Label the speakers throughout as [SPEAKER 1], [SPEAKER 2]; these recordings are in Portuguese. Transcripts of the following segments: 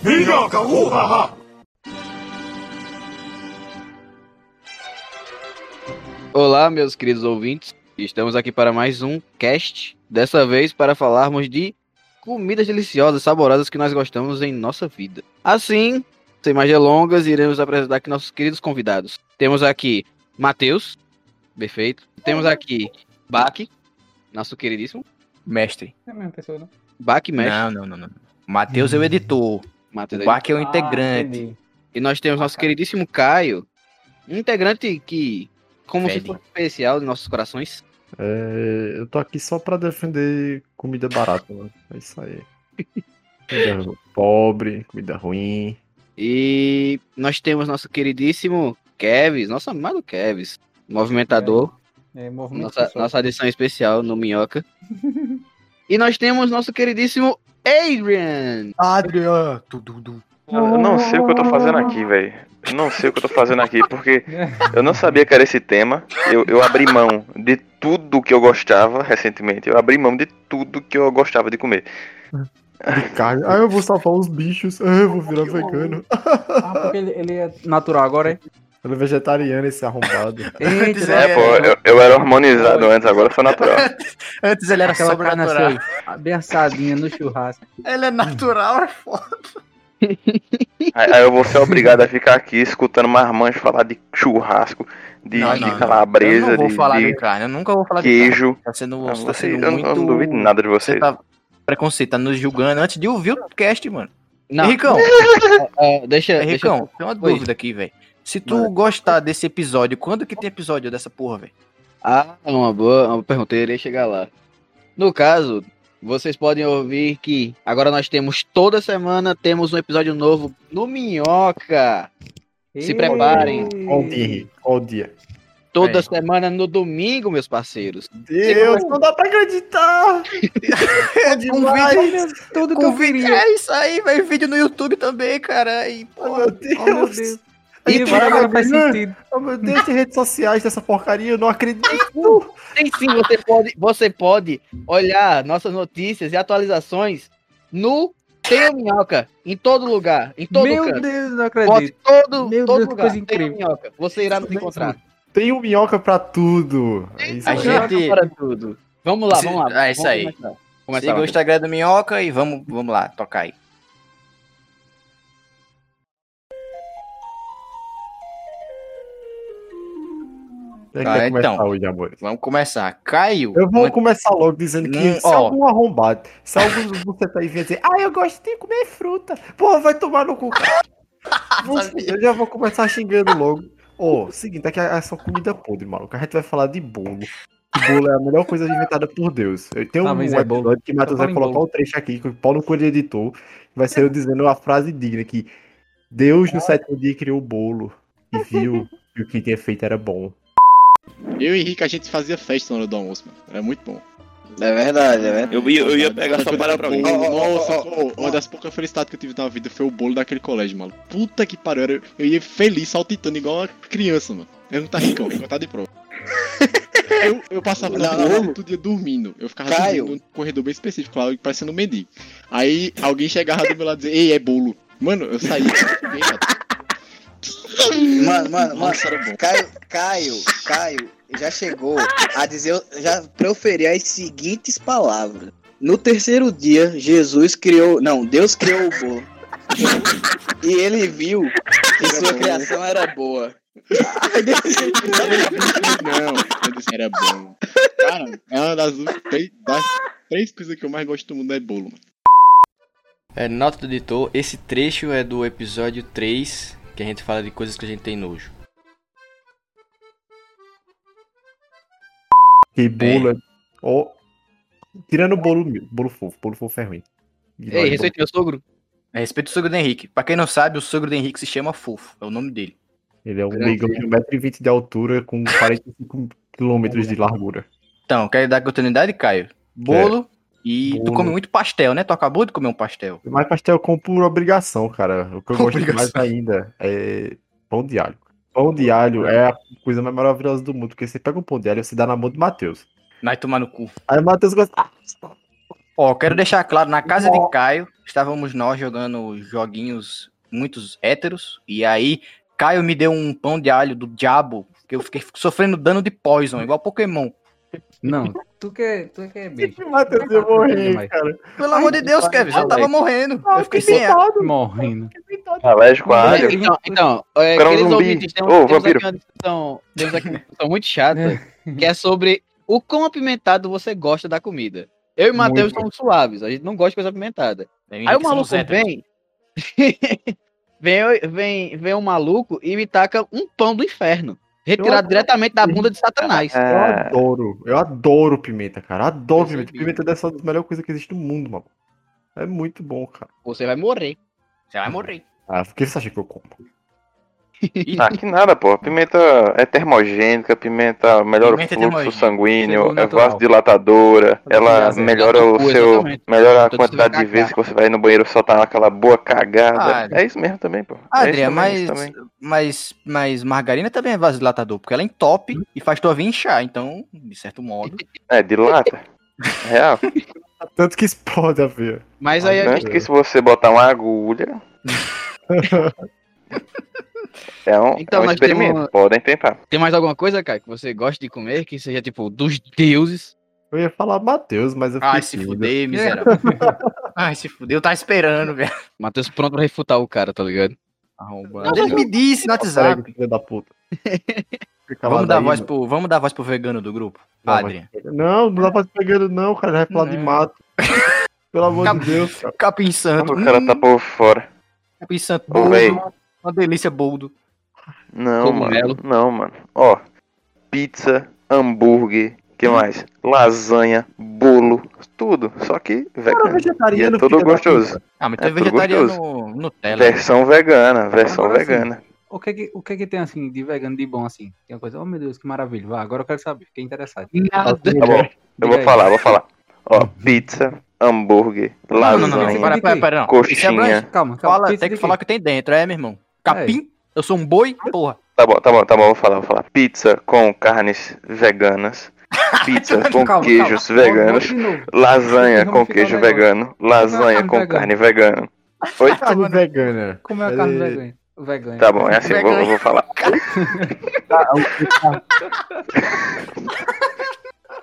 [SPEAKER 1] Minhoca, uh,
[SPEAKER 2] Olá, meus queridos ouvintes. Estamos aqui para mais um cast. Dessa vez para falarmos de comidas deliciosas, saborosas que nós gostamos em nossa vida. Assim, sem mais delongas, iremos apresentar aqui nossos queridos convidados. Temos aqui Matheus, perfeito. Temos aqui Bach, nosso queridíssimo.
[SPEAKER 3] Mestre.
[SPEAKER 4] É a mesma pessoa, não?
[SPEAKER 2] Bach Mestre.
[SPEAKER 3] Não, não, não, não. Matheus é o editor.
[SPEAKER 2] Matheus
[SPEAKER 3] O Bach é o
[SPEAKER 4] Ah,
[SPEAKER 3] integrante.
[SPEAKER 4] entendi.
[SPEAKER 2] E nós temos nosso queridíssimo Caio, um integrante que, como se fosse especial de nossos corações.
[SPEAKER 5] É, eu tô aqui só pra defender comida barata, mano. É isso aí. Comida pobre, comida ruim.
[SPEAKER 2] E nós temos nosso queridíssimo Kevs, nosso amado Kevs, movimentador,
[SPEAKER 4] É, movimento
[SPEAKER 2] nossa,
[SPEAKER 4] pessoal.
[SPEAKER 2] nossa adição especial no Minhoca. e nós temos nosso queridíssimo Adrian.
[SPEAKER 5] Adrian! Tudo,
[SPEAKER 6] Eu não sei o que eu tô fazendo aqui, velho. Eu não sei o que eu tô fazendo aqui, porque eu não sabia que era esse tema. Eu, eu abri mão de tudo que eu gostava recentemente. Eu abri mão de tudo que eu gostava de comer.
[SPEAKER 5] de carne. Ah, eu vou salvar os bichos. Ah, eu vou virar vegano.
[SPEAKER 4] Ah, porque ele, ele é natural agora, é?
[SPEAKER 5] Ele é vegetariano, esse arrombado.
[SPEAKER 4] Eita,
[SPEAKER 6] É, pô, eu, eu era hormonizado antes, agora sou natural.
[SPEAKER 3] Antes ele era
[SPEAKER 4] aquela carne assim, bem assadinha no churrasco.
[SPEAKER 3] Ele é natural, é foda.
[SPEAKER 6] Aí, eu vou ser obrigado a ficar aqui escutando marmanjo falar de churrasco, de,
[SPEAKER 3] Não,
[SPEAKER 6] de
[SPEAKER 3] não, não.
[SPEAKER 6] calabresa,
[SPEAKER 3] eu não vou
[SPEAKER 6] de,
[SPEAKER 3] falar de,
[SPEAKER 6] de
[SPEAKER 3] carne, eu nunca vou falar de
[SPEAKER 6] queijo.
[SPEAKER 3] carne. Tá sendo,
[SPEAKER 6] Ah,
[SPEAKER 3] tá
[SPEAKER 6] você-
[SPEAKER 3] sendo
[SPEAKER 6] eu,
[SPEAKER 3] muito...
[SPEAKER 6] eu não duvido nada de
[SPEAKER 3] Você
[SPEAKER 6] vocês.
[SPEAKER 3] tá preconceito, tá nos julgando antes de ouvir o cast, mano.
[SPEAKER 2] Não,
[SPEAKER 3] Henricão,
[SPEAKER 2] é, deixa, deixa
[SPEAKER 3] Henricão, tem uma
[SPEAKER 2] Oi.
[SPEAKER 3] dúvida aqui, velho. Se tu gostar desse episódio, quando que tem episódio dessa porra, velho?
[SPEAKER 2] Ah, uma boa, uma pergunta, eu iria chegar lá. No caso, vocês podem ouvir que agora nós temos toda semana temos um episódio novo no Minhoca. Se preparem.
[SPEAKER 5] Qual dia? Qual dia?
[SPEAKER 2] Toda
[SPEAKER 3] É.
[SPEAKER 2] semana no domingo, meus parceiros.
[SPEAKER 5] Deus, não dá pra acreditar! É demais!
[SPEAKER 4] Tudo que eu queria.
[SPEAKER 3] É isso aí, velho. Vídeo no YouTube também, cara. E,
[SPEAKER 5] Oh,
[SPEAKER 3] pô,
[SPEAKER 5] meu Deus!
[SPEAKER 4] Oh, meu Deus.
[SPEAKER 5] E
[SPEAKER 4] E agora agora faz sentido.
[SPEAKER 5] Oh, meu Deus, tem redes sociais dessa porcaria, eu não acredito!
[SPEAKER 2] Sim, sim, você pode, você pode olhar nossas notícias e atualizações no Tem o Minhoca, em todo lugar, em todo
[SPEAKER 4] Meu
[SPEAKER 2] canto.
[SPEAKER 4] Deus, não
[SPEAKER 2] Bote
[SPEAKER 4] acredito.
[SPEAKER 2] todo,
[SPEAKER 4] Meu
[SPEAKER 2] todo
[SPEAKER 4] Deus, que
[SPEAKER 2] lugar.
[SPEAKER 4] coisa
[SPEAKER 2] Tem o
[SPEAKER 4] incrível.
[SPEAKER 2] Minhoca. Você irá nos encontrar.
[SPEAKER 5] Tem um minhoca pra tudo! É isso
[SPEAKER 3] A gente-
[SPEAKER 2] Para tudo. Vamos lá, vamos lá.
[SPEAKER 3] Ah, isso
[SPEAKER 2] Vamos
[SPEAKER 3] aí.
[SPEAKER 2] Começar. Começar
[SPEAKER 3] siga o. Instagram do Minhoca e vamos, vamos lá, tocar aí.
[SPEAKER 5] É
[SPEAKER 3] Ah,
[SPEAKER 5] começar
[SPEAKER 3] então. Vamos começar. Caio.
[SPEAKER 5] Eu vou
[SPEAKER 3] uma-
[SPEAKER 5] começar logo dizendo que
[SPEAKER 3] Hum,
[SPEAKER 5] se
[SPEAKER 3] ó.
[SPEAKER 5] algum arrombado, se algum você tá aí vindo dizer, ah, eu gosto de comer fruta, porra, vai tomar no cu. Eu já vou começar xingando logo. Ô, seguinte, aqui é só comida podre, maluco. A gente vai falar de bolo. Que bolo é a melhor coisa inventada por Deus. Eu tenho
[SPEAKER 4] Ah,
[SPEAKER 5] um
[SPEAKER 4] é bolo.
[SPEAKER 5] que Matheus
[SPEAKER 4] Eu
[SPEAKER 5] vai colocar o trecho aqui, que o Paulo Coelho editou. Vai ser eu dizendo a frase digna que Deus no sétimo dia criou o bolo e viu que o que tinha feito era bom.
[SPEAKER 7] Eu e Henrique, a gente fazia festa na hora do almoço, mano. Era muito bom.
[SPEAKER 8] É verdade, é verdade.
[SPEAKER 6] Eu ia, eu ia pegar só para pra
[SPEAKER 8] ó,
[SPEAKER 7] Nossa, uma das poucas felicidades que eu tive na vida foi o bolo daquele colégio, mano. Puta que pariu, era- eu ia feliz, saltitando igual uma criança, mano. Eu não tá ricão, eu tá de prova. Eu, eu passava
[SPEAKER 8] Não,
[SPEAKER 7] na
[SPEAKER 8] não.
[SPEAKER 7] rua todo dia dormindo. Eu ficava
[SPEAKER 8] Caio.
[SPEAKER 7] dormindo num corredor bem específico lá, parecendo um mendigo. Aí alguém chegava do meu lado e dizia, ei, é bolo. Mano, eu saí.
[SPEAKER 8] Mano, mano, mano. Caio, Caio, Caio já chegou a dizer, já proferir as seguintes palavras. No terceiro dia, Jesus criou, não, Deus criou o bolo. E ele viu que sua
[SPEAKER 7] bom.
[SPEAKER 8] criação era boa.
[SPEAKER 7] Não, eu disse era bom. Cara, é uma das, três- das três coisas que eu mais gosto do mundo é bolo, mano.
[SPEAKER 3] É, nota do editor, esse trecho é do episódio 3, que a gente fala de coisas que a gente tem nojo.
[SPEAKER 5] Que bolo é. Ó. Tirando o bolo, meu, bolo fofo, bolo fofo é ruim.
[SPEAKER 2] Ei, respeito meu sogro.
[SPEAKER 3] A respeito do sogro do Henrique. Pra quem não sabe, o sogro do Henrique se chama Fofo, é o nome dele.
[SPEAKER 5] Ele é um negão de 1,20m de altura com 45 km de largura.
[SPEAKER 3] Então, quero dar continuidade, Caio. Bolo e tu come muito pastel, né? Tu acabou de comer um pastel.
[SPEAKER 5] Mas pastel eu como por obrigação, cara. O que eu gosto
[SPEAKER 3] Obrigação.
[SPEAKER 5] mais ainda é pão de alho. Pão de alho é a coisa mais maravilhosa do mundo, porque você pega um pão de alho e você dá na mão do Matheus.
[SPEAKER 3] Vai tomar no cu.
[SPEAKER 5] Aí o Matheus gosta.
[SPEAKER 3] Ó, quero deixar claro, na casa de Caio, estávamos nós jogando joguinhos muitos héteros, e aí Caio me deu um pão de alho do diabo, que eu fiquei sofrendo dano de poison, igual Pokémon.
[SPEAKER 4] Não, tu quer, tu quer beijo.
[SPEAKER 5] Matheus ia morrer, cara.
[SPEAKER 3] Pelo amor de Deus, Kevin, já tava morrendo.
[SPEAKER 5] Ah,
[SPEAKER 3] Eu fiquei sem ar.
[SPEAKER 4] Morrendo.
[SPEAKER 6] Alérgico a alho.
[SPEAKER 2] Então, então é,
[SPEAKER 6] Cara, um
[SPEAKER 2] queridos
[SPEAKER 6] zumbi.
[SPEAKER 2] ouvintes, tem,
[SPEAKER 6] Ô,
[SPEAKER 2] temos aqui uma discussão, temos aqui uma discussão muito chata, que é sobre o quão apimentado você gosta da comida. Eu e o Matheus somos suaves, a gente não gosta de coisa apimentada.
[SPEAKER 3] Eu
[SPEAKER 2] Aí o
[SPEAKER 3] que
[SPEAKER 2] maluco vem, vem, vem, vem um maluco e me taca um pão do inferno, retirado
[SPEAKER 5] Eu-
[SPEAKER 2] diretamente da bunda de Satanás.
[SPEAKER 5] Eu
[SPEAKER 6] É,
[SPEAKER 5] adoro, eu adoro pimenta, cara. Adoro
[SPEAKER 2] Eu
[SPEAKER 5] pimenta. Pimenta dessa das melhores coisas que existe no mundo, mano. É muito bom, cara.
[SPEAKER 2] Você vai morrer.
[SPEAKER 3] Você vai morrer.
[SPEAKER 5] Ah, por que você acha que eu como?
[SPEAKER 6] Ah, que nada, pô. Pimenta é termogênica, pimenta melhora
[SPEAKER 3] Pimenta é
[SPEAKER 6] o fluxo
[SPEAKER 3] termogênica.
[SPEAKER 6] sanguíneo, é vasodilatadora, ela melhora o
[SPEAKER 2] coisa,
[SPEAKER 6] seu.
[SPEAKER 2] exatamente.
[SPEAKER 6] Melhora a quantidade de vezes que você vai no banheiro soltar aquela boa cagada.
[SPEAKER 3] Ah,
[SPEAKER 6] é isso mesmo também, pô. é
[SPEAKER 3] Adriano,
[SPEAKER 6] também, isso
[SPEAKER 3] mas,
[SPEAKER 6] também.
[SPEAKER 3] mas, mas margarina também é vasodilatador, porque ela entope e faz tua veia inchar. Então, de certo modo.
[SPEAKER 6] É, dilata. Real.
[SPEAKER 5] Tanto que explode a veia.
[SPEAKER 2] Mas aí a
[SPEAKER 6] Antes que se você botar uma agulha. é um,
[SPEAKER 2] Então,
[SPEAKER 6] é um experimento.
[SPEAKER 2] temos-
[SPEAKER 6] Podem tentar.
[SPEAKER 2] tem mais alguma coisa, cara, que você gosta de comer, que seja tipo dos deuses?
[SPEAKER 5] Eu ia falar Matheus, mas eu fiquei
[SPEAKER 3] Ai, se fuder, miserável. Ai, se fuder, eu tava esperando, velho.
[SPEAKER 2] Matheus pronto pra refutar o cara, tá ligado?
[SPEAKER 3] Não, ele me disse no WhatsApp.
[SPEAKER 5] Filho da puta.
[SPEAKER 3] Vamos dar,
[SPEAKER 5] daí,
[SPEAKER 3] voz
[SPEAKER 5] mano.
[SPEAKER 3] pro, vamos dar voz pro vegano do grupo. Adrian.
[SPEAKER 5] Não, não dá pra pegando não, cara. Vai falar de
[SPEAKER 3] Não.
[SPEAKER 5] mato. Pelo amor
[SPEAKER 3] Cap-
[SPEAKER 5] de Deus, cara.
[SPEAKER 3] Capim Santo.
[SPEAKER 6] O cara tá por fora.
[SPEAKER 3] Capim Santo.
[SPEAKER 6] Ô, véi.
[SPEAKER 3] Uma delícia, boldo.
[SPEAKER 6] Não,
[SPEAKER 2] Cogumelo.
[SPEAKER 6] mano. Não, mano. Ó, pizza, hambúrguer, que mais? Lasanha, bolo, tudo. Só que
[SPEAKER 5] Cara,
[SPEAKER 6] vegano. E é
[SPEAKER 5] vegetariano.
[SPEAKER 6] tudo gostoso.
[SPEAKER 3] Ah, mas
[SPEAKER 6] É
[SPEAKER 3] tem
[SPEAKER 6] tudo
[SPEAKER 3] vegetariano Nutella.
[SPEAKER 6] Versão vegana, versão
[SPEAKER 4] Agora
[SPEAKER 6] vegana.
[SPEAKER 4] O que que, o que que tem assim de vegano de bom assim? Tem uma coisa, oh meu Deus, que maravilha. Vá, agora eu quero saber, fiquei interessado.
[SPEAKER 2] Nada.
[SPEAKER 6] Tá bom, eu vou falar, vou falar. Ó, pizza, hambúrguer,
[SPEAKER 3] Não, não, não, não.
[SPEAKER 6] lasanha,
[SPEAKER 3] Para, para, para, não.
[SPEAKER 6] Coxinha.
[SPEAKER 3] É.
[SPEAKER 4] Calma, calma.
[SPEAKER 3] Fala, tem que
[SPEAKER 4] de
[SPEAKER 3] falar o que tem dentro, é, meu irmão. Capim? Eu sou um boi? Porra.
[SPEAKER 6] Tá bom, tá bom, tá bom, vou falar, vou falar. Pizza com carnes veganas. Pizza com
[SPEAKER 4] Calma,
[SPEAKER 6] queijos
[SPEAKER 4] calma.
[SPEAKER 6] veganos. Lasanha com queijo vegano. Lasanha com
[SPEAKER 4] vegana.
[SPEAKER 6] carne vegana. Oi?
[SPEAKER 5] Carne vegana.
[SPEAKER 4] Como é a carne
[SPEAKER 5] É.
[SPEAKER 4] vegana? Vegana.
[SPEAKER 6] Tá bom, é assim, vou, eu vou falar.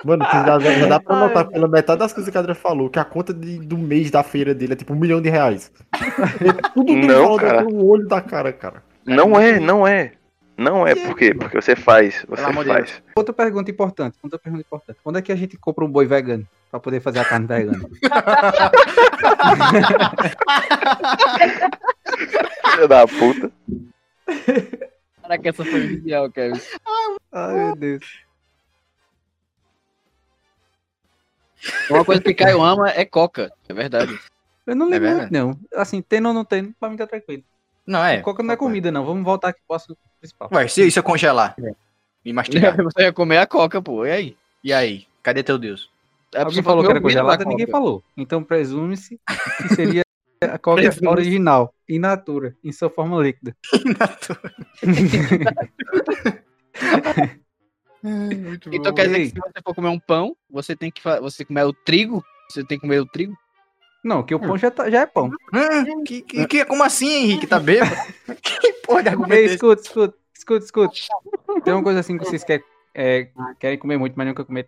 [SPEAKER 5] Mano, você já, já dá pra notar pela metade das coisas que a Adriana falou, que a conta de- do mês da feira dele é tipo um milhão de reais. É tudo que ele
[SPEAKER 6] Não,
[SPEAKER 5] fala
[SPEAKER 6] cara.
[SPEAKER 5] no olho da cara, cara.
[SPEAKER 6] Não é, não é. Não é, por quê? Porque você faz, você faz.
[SPEAKER 4] Outra pergunta importante, outra pergunta importante. Quando é que a gente compra um boi vegano pra poder fazer a carne vegana?
[SPEAKER 6] Filha da puta.
[SPEAKER 2] Caraca, essa foi genial, Kevin.
[SPEAKER 4] Ai, meu Deus.
[SPEAKER 2] Uma coisa que Caio ama é coca, é verdade.
[SPEAKER 4] Eu não
[SPEAKER 3] É
[SPEAKER 4] ligo
[SPEAKER 3] verdade.
[SPEAKER 4] muito, não. Assim, tendo ou não tendo, pra mim tá tranquilo.
[SPEAKER 3] Não, é.
[SPEAKER 4] Coca não é comida, não. Vamos voltar aqui pro assunto principal.
[SPEAKER 3] Ué, se, se eu congelar e mastigar.
[SPEAKER 2] Você ia comer a coca, pô, e aí?
[SPEAKER 3] E aí? Cadê teu Deus?
[SPEAKER 2] A
[SPEAKER 4] Alguém falou que era congelada, ninguém falou. Então presume-se que seria a Coca original, in natura, em sua forma líquida.
[SPEAKER 2] Então quer dizer que se você for comer um pão, você tem que você comer o trigo, você tem que comer o trigo.
[SPEAKER 4] Não, que o pão já, tá- já é pão.
[SPEAKER 3] Hum, que, que, que- como assim, Henrique? Tá bêbado? que porra de argumento é
[SPEAKER 4] Ei, escuta, escuta, escuta, escuta. Tem uma coisa assim que vocês querem, é, querem comer muito, mas nunca comer.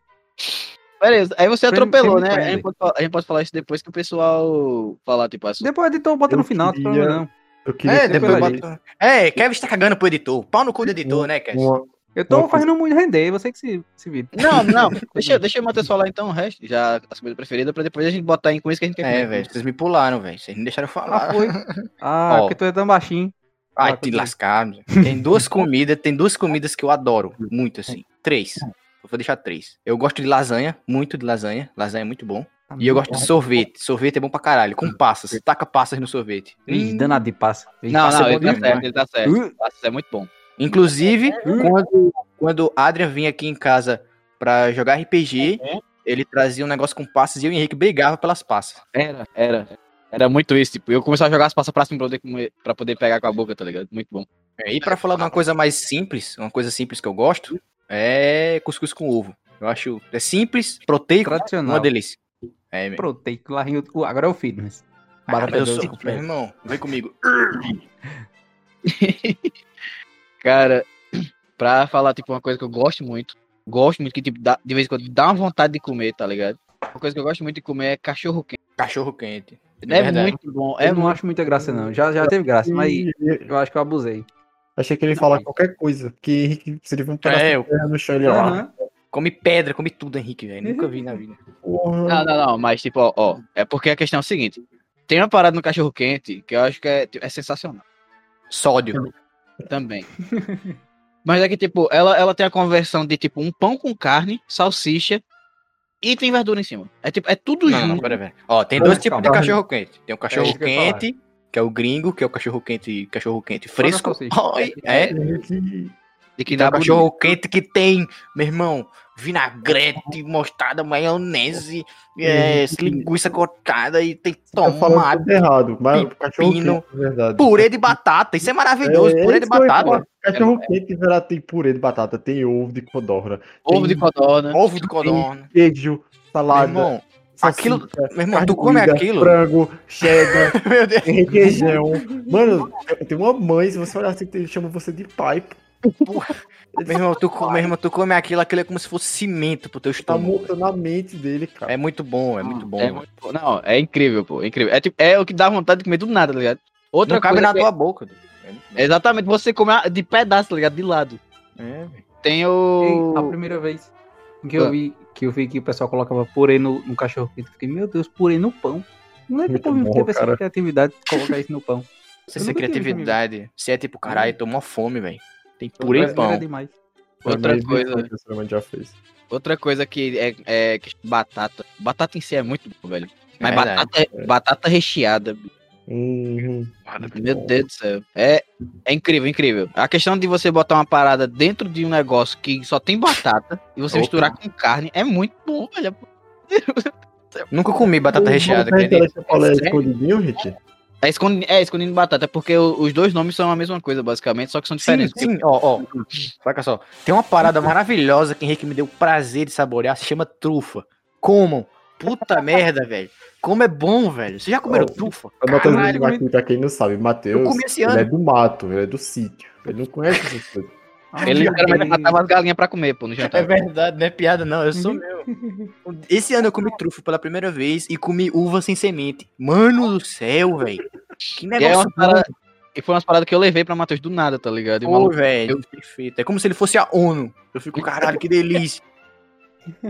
[SPEAKER 2] Beleza, aí você atropelou, né? A gente, pode falar, a gente pode falar isso depois que o pessoal falar, tipo, assim.
[SPEAKER 4] Depois o editor bota
[SPEAKER 5] Eu
[SPEAKER 4] no final,
[SPEAKER 5] queria-
[SPEAKER 4] não.
[SPEAKER 5] Eu queria
[SPEAKER 3] É, depois bota... É, Kevin está cagando pro editor. Pau no cu do editor, né, Kevin?
[SPEAKER 5] uma,
[SPEAKER 4] Eu tô fazendo muito render, você que se, se vira.
[SPEAKER 2] Não, não, deixa, deixa o Matheus falar então o resto, já as coisas preferidas, pra depois a gente botar em com isso que a gente quer
[SPEAKER 3] É, velho, vocês me pularam, velho. Vocês não deixaram eu falar.
[SPEAKER 4] Ah, foi. Ah,
[SPEAKER 3] Ó.
[SPEAKER 4] porque tu é tão baixinho.
[SPEAKER 3] Ai,
[SPEAKER 4] Ah,
[SPEAKER 3] te lascar. Tem duas comidas, tem duas comidas que eu adoro, muito assim. Três. Eu vou deixar três. Eu gosto de lasanha, muito de lasanha. Lasanha é muito bom. E eu gosto de sorvete. Sorvete é bom pra caralho, com passas. Taca passas no sorvete.
[SPEAKER 4] Ih, danado de passa.
[SPEAKER 2] Não,
[SPEAKER 3] Passa
[SPEAKER 2] não,
[SPEAKER 3] é
[SPEAKER 2] ele tá certo, ele tá certo.
[SPEAKER 4] Uh.
[SPEAKER 2] Passa é muito bom.
[SPEAKER 3] Inclusive, quando, quando Adrian vinha aqui em casa pra jogar RPG, ele trazia um negócio com passas e eu e o Henrique brigava pelas passas.
[SPEAKER 2] Era, era. Era muito isso, tipo, eu começava a jogar as passas pra cima pra poder, pra poder pegar com a boca, tá ligado? Muito bom.
[SPEAKER 3] É, E pra falar de uma coisa mais simples, uma coisa simples que eu gosto, é cuscuz com ovo. Eu acho é simples, proteico,
[SPEAKER 4] Tradicional.
[SPEAKER 3] uma delícia. É, meu.
[SPEAKER 4] Pronto, tem que lá rir o- Agora é o fitness.
[SPEAKER 3] Ah,
[SPEAKER 4] Batata
[SPEAKER 3] mas eu
[SPEAKER 4] doce
[SPEAKER 3] meu irmão, vem comigo.
[SPEAKER 2] Cara, pra falar, tipo, uma coisa que eu gosto muito, gosto muito, que, tipo, dá- de vez em quando dá uma vontade de comer, tá ligado? Uma coisa que eu gosto muito de comer é cachorro quente.
[SPEAKER 3] Cachorro quente.
[SPEAKER 2] É,
[SPEAKER 3] verdade.
[SPEAKER 2] muito bom. É
[SPEAKER 4] Eu não
[SPEAKER 2] muito...
[SPEAKER 4] acho muita graça, não. Já, já teve graça, mas eu acho que eu abusei.
[SPEAKER 5] Achei que ele ia falar qualquer coisa. Que Henrique, se ele vir um pedaço
[SPEAKER 3] É,
[SPEAKER 5] de
[SPEAKER 3] eu-
[SPEAKER 5] terra no chão, ele ó.
[SPEAKER 4] Aham.
[SPEAKER 3] Come pedra, come tudo, Henrique, velho. Nunca vi na vida.
[SPEAKER 5] Porra.
[SPEAKER 2] Não, não, não, mas, tipo, ó, ó, é porque a questão é o seguinte. Tem uma parada no cachorro quente que eu acho que é, é sensacional
[SPEAKER 3] Sódio.
[SPEAKER 2] Também. Mas é que, tipo, ela, ela tem a conversão de, tipo, um pão com carne, salsicha e tem verdura em cima. É, tipo, é tudo
[SPEAKER 3] Não, não,
[SPEAKER 2] junto.
[SPEAKER 3] pera, pera. Ó, tem dois tipos de
[SPEAKER 4] calma.
[SPEAKER 3] cachorro quente. Tem o cachorro
[SPEAKER 4] isso que eu ia
[SPEAKER 3] quente, que é o gringo, que é o cachorro quente, cachorro quente
[SPEAKER 4] Só na
[SPEAKER 3] fresco. Oi, é,
[SPEAKER 2] De que
[SPEAKER 3] Tem
[SPEAKER 2] dá
[SPEAKER 3] o cachorro quente que tem, meu irmão, vinagrete, mostarda, maionese, é, linguiça cortada e tem tomate,
[SPEAKER 5] errado, mas o cachorro
[SPEAKER 3] pepino,
[SPEAKER 5] quente, é verdade.
[SPEAKER 3] purê de batata. Isso é maravilhoso,
[SPEAKER 5] É,
[SPEAKER 3] purê de batata.
[SPEAKER 5] Cachorro quente, verdade, tem purê de batata, tem ovo de codorna,
[SPEAKER 2] Ovo de codorna.
[SPEAKER 3] Ovo de codorna.
[SPEAKER 5] queijo,
[SPEAKER 3] Meu
[SPEAKER 5] salada,
[SPEAKER 3] irmão,
[SPEAKER 5] salsicha,
[SPEAKER 3] aquilo- meu irmão, tu come aquilo.
[SPEAKER 5] frango, cheddar,
[SPEAKER 3] Meu
[SPEAKER 5] requeijão. Mano, tem uma mãe, se você olhar assim, chama você de pai.
[SPEAKER 3] Meu irmão, tu, meu irmão, tu come aquilo, aquilo é como se fosse cimento pro teu
[SPEAKER 5] Tá
[SPEAKER 3] estômago.
[SPEAKER 5] montando a mente dele, cara.
[SPEAKER 3] É muito bom, é muito bom.
[SPEAKER 2] É, muito bom. não, é incrível, pô. É incrível. É, tipo, é o que dá vontade de comer do nada, tá ligado? Outra
[SPEAKER 3] Não cabe
[SPEAKER 2] coisa
[SPEAKER 3] na
[SPEAKER 2] que-
[SPEAKER 3] tua boca. É muito bom.
[SPEAKER 2] Exatamente, você come de pedaço, tá ligado? De lado.
[SPEAKER 3] É, velho.
[SPEAKER 2] Tem
[SPEAKER 4] Ei,
[SPEAKER 2] o.
[SPEAKER 4] a primeira vez que
[SPEAKER 2] Ah.
[SPEAKER 4] eu vi que eu vi que o pessoal colocava purê no, no cachorro quente, eu fiquei, meu Deus, purê no pão. Não é que o
[SPEAKER 5] Muito
[SPEAKER 4] povo
[SPEAKER 5] bom,
[SPEAKER 4] teve essa criatividade de colocar isso no pão. Eu
[SPEAKER 3] essa criatividade, se é tipo, caralho, tô mó fome, velho. Tem purê e
[SPEAKER 4] é
[SPEAKER 3] pão.
[SPEAKER 4] demais.
[SPEAKER 2] Outra coisa.
[SPEAKER 5] que já fez.
[SPEAKER 2] Outra coisa que é, é que- batata. Batata em si é muito bom, velho. Mas
[SPEAKER 3] É
[SPEAKER 2] batata, batata recheada. bicho.
[SPEAKER 5] Uhum.
[SPEAKER 2] Meu Deus do céu. É, é incrível, incrível. A questão de você botar uma parada dentro de um negócio que só tem batata e você
[SPEAKER 3] Opa.
[SPEAKER 2] misturar com carne é muito bom, velho.
[SPEAKER 3] Nunca comi batata recheada,
[SPEAKER 5] é escondidinho, Rick?
[SPEAKER 2] É escondendo, é escondendo batata, é porque os dois nomes são a mesma coisa, basicamente, só que são
[SPEAKER 3] Sim,
[SPEAKER 2] diferentes.
[SPEAKER 3] sim, ó, ó. Saca só. Tem uma parada maravilhosa que Henrique me deu o prazer de saborear, se chama trufa. Comam. Puta merda, velho. Como é bom, velho. Vocês já comeram
[SPEAKER 5] Ó,
[SPEAKER 3] trufa?
[SPEAKER 5] A Matheus
[SPEAKER 3] Caralho,
[SPEAKER 5] Lima aqui, pra quem não sabe, Matheus,
[SPEAKER 3] Eu comi esse
[SPEAKER 5] ele é do mato, ele é do sítio. Ele não conhece essas coisas.
[SPEAKER 2] Ele literalmente matava as galinhas pra comer, pô, no
[SPEAKER 3] É
[SPEAKER 2] jantar.
[SPEAKER 3] verdade, não é piada, não. Eu sou meu. Esse ano eu comi trufa pela primeira vez e comi uva sem semente. Mano do céu, velho. Que
[SPEAKER 2] E, é
[SPEAKER 3] negócio
[SPEAKER 2] uma parada- e foi umas paradas que eu levei pra Matheus do nada, tá ligado? E o
[SPEAKER 3] Pô, velho, perfeito. É como se ele fosse a ONU. Eu fico, caralho, que delícia.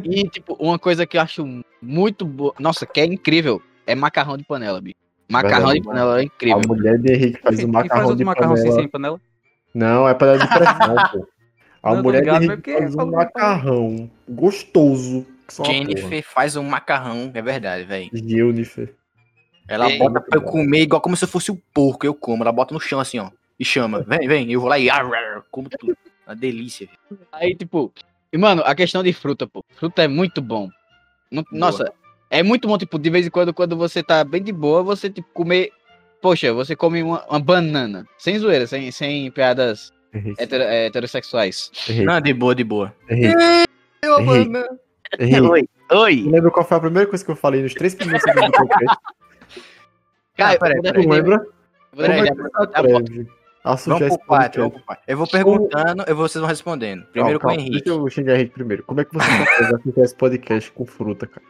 [SPEAKER 2] E, tipo, uma coisa que eu acho muito boa. Nossa, que é incrível. É macarrão de panela, bicho. Macarrão
[SPEAKER 5] Verdade,
[SPEAKER 2] de panela é
[SPEAKER 5] A
[SPEAKER 2] incrível.
[SPEAKER 5] mulher de Henrique faz
[SPEAKER 4] e
[SPEAKER 5] um
[SPEAKER 4] faz
[SPEAKER 5] macarrão
[SPEAKER 4] outro
[SPEAKER 5] de
[SPEAKER 4] macarrão sem
[SPEAKER 5] panela.
[SPEAKER 4] sem panela?
[SPEAKER 5] Não, é panela de pressão, pô. A
[SPEAKER 4] Não,
[SPEAKER 5] mulher de Henrique faz um
[SPEAKER 4] falou-
[SPEAKER 5] macarrão gostoso.
[SPEAKER 3] Jennifer faz um macarrão, é verdade, velho.
[SPEAKER 5] Jennifer.
[SPEAKER 3] Ela
[SPEAKER 2] Ei,
[SPEAKER 3] bota pra eu comer igual como se eu fosse o porco, eu como. Ela bota no chão assim, ó. E chama, vem, vem. Eu vou lá e ar, ar, como tudo. Uma delícia. velho.
[SPEAKER 2] Aí, tipo. E, mano, a questão de fruta, pô. Fruta é muito bom. Não- Nossa, é muito bom, tipo, de vez em quando, quando você tá bem de boa, você, tipo, comer. Poxa, você come uma, uma banana. Sem zoeira, sem, sem piadas hetero- é, heterossexuais.
[SPEAKER 3] Não, de boa, de boa. Eu.
[SPEAKER 5] Henrique.
[SPEAKER 2] Oi, oi.
[SPEAKER 5] Lembra qual foi a primeira coisa que eu falei nos três primeiros segundos do podcast?
[SPEAKER 2] Cara,
[SPEAKER 3] Ah, peraí,
[SPEAKER 2] eu vou
[SPEAKER 5] Tu
[SPEAKER 3] peraí.
[SPEAKER 2] defender-
[SPEAKER 5] lembra? é
[SPEAKER 2] a- a
[SPEAKER 5] a
[SPEAKER 3] Vamos pro pátio, vamos pro. Eu vou perguntando, eu vou, vocês vão respondendo. Primeiro
[SPEAKER 5] Calma,
[SPEAKER 3] com o Henrique.
[SPEAKER 5] Deixa eu xingar Henrique primeiro. Como é que você consegue assistir esse podcast com fruta, cara?